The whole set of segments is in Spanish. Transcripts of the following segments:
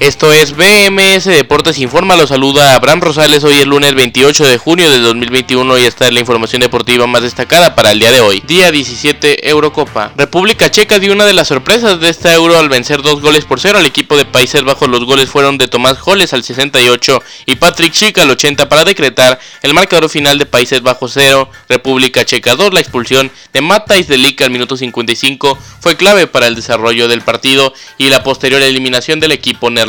Esto es BMS Deportes Informa, lo saluda Abraham Rosales, hoy es lunes 28 de junio de 2021 y esta es la información deportiva más destacada para el día de hoy. Día 17 Eurocopa. República Checa dio una de las sorpresas de esta Euro al vencer dos goles por cero al equipo de Países Bajos. Los goles fueron de Tomás Joles al 68 y Patrick Schick al 80 para decretar el marcador final de Países Bajos 0, República Checa 2. La expulsión de Matthijs de Ligt al minuto 55 fue clave para el desarrollo del partido y la posterior eliminación del equipo neerlandés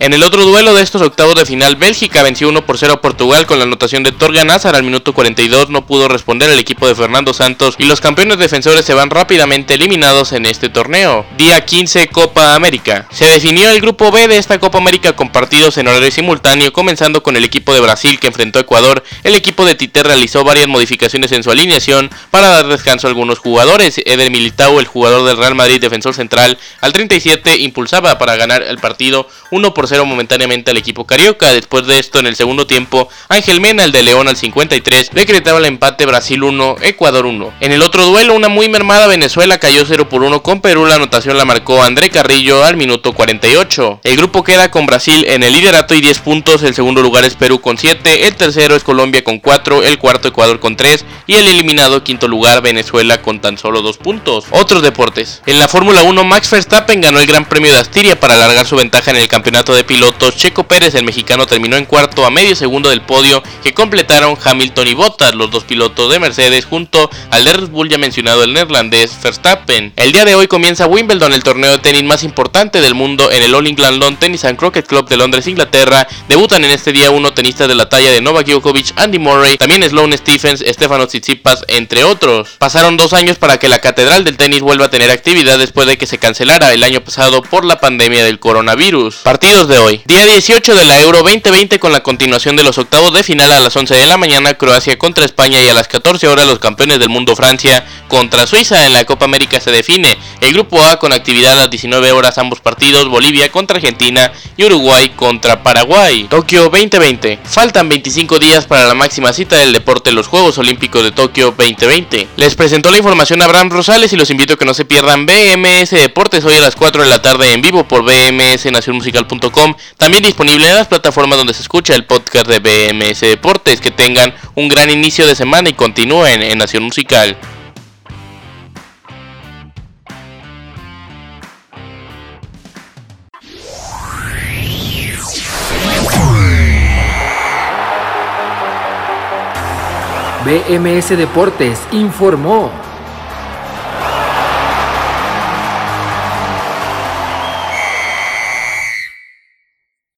en el otro duelo de estos octavos de final, Bélgica venció 1 por 0 a Portugal con la anotación de Torgan Hazard al minuto 42. No pudo responder el equipo de Fernando Santos y los campeones defensores se van rápidamente eliminados en este torneo. Día 15 Copa América. Se definió el grupo B de esta Copa América con partidos en horario simultáneo, comenzando con el equipo de Brasil que enfrentó a Ecuador. El equipo de Tite realizó varias modificaciones en su alineación para dar descanso a algunos jugadores. Eder Militao, el jugador del Real Madrid defensor central, al 37 impulsaba para ganar el partido 1 por 0 momentáneamente al equipo carioca. Después de esto, en el segundo tiempo, Ángel Mena, el de León al 53, decretaba el empate Brasil 1, Ecuador 1. En el otro duelo, una muy mermada Venezuela cayó 0 por 1 con Perú. La anotación la marcó André Carrillo al minuto 48. El grupo queda con Brasil en el liderato y 10 puntos. El segundo lugar es Perú con 7. El tercero es Colombia con 4. El cuarto Ecuador con 3. Y el eliminado quinto lugar Venezuela con tan solo 2 puntos. Otros deportes. En la Fórmula 1, Max Verstappen ganó el Gran Premio de Astiria para alargar su ventaja en el campeonato de pilotos, Checo Pérez, el mexicano, terminó en cuarto a medio segundo del podio que completaron Hamilton y Bottas, los dos pilotos de Mercedes, junto al de Red Bull ya mencionado el neerlandés Verstappen. El día de hoy comienza Wimbledon, el torneo de tenis más importante del mundo en el All England Lawn Tennis and Croquet Club de Londres, Inglaterra. Debutan en este día uno tenistas de la talla de Novak Djokovic, Andy Murray, también Sloane Stephens, Stefano Tsitsipas, entre otros. Pasaron dos años para que la catedral del tenis vuelva a tener actividad después de que se cancelara el año pasado por la pandemia del coronavirus. Partidos de hoy. Día 18 de la Euro 2020 con la continuación de los octavos de final a las 11 de la mañana Croacia contra España y a las 14 horas los campeones del mundo Francia contra Suiza en la Copa América se define. El grupo A con actividad a las 19 horas ambos partidos, Bolivia contra Argentina y Uruguay contra Paraguay. Tokio 2020. Faltan 25 días para la máxima cita del deporte los Juegos Olímpicos de Tokio 2020. Les presentó la información Abraham Rosales y los invito a que no se pierdan BMS Deportes hoy a las 4 de la tarde en vivo por también disponible en las plataformas donde se escucha el podcast de BMS Deportes. Que tengan un gran inicio de semana y continúen en Nación Musical. BMS Deportes informó.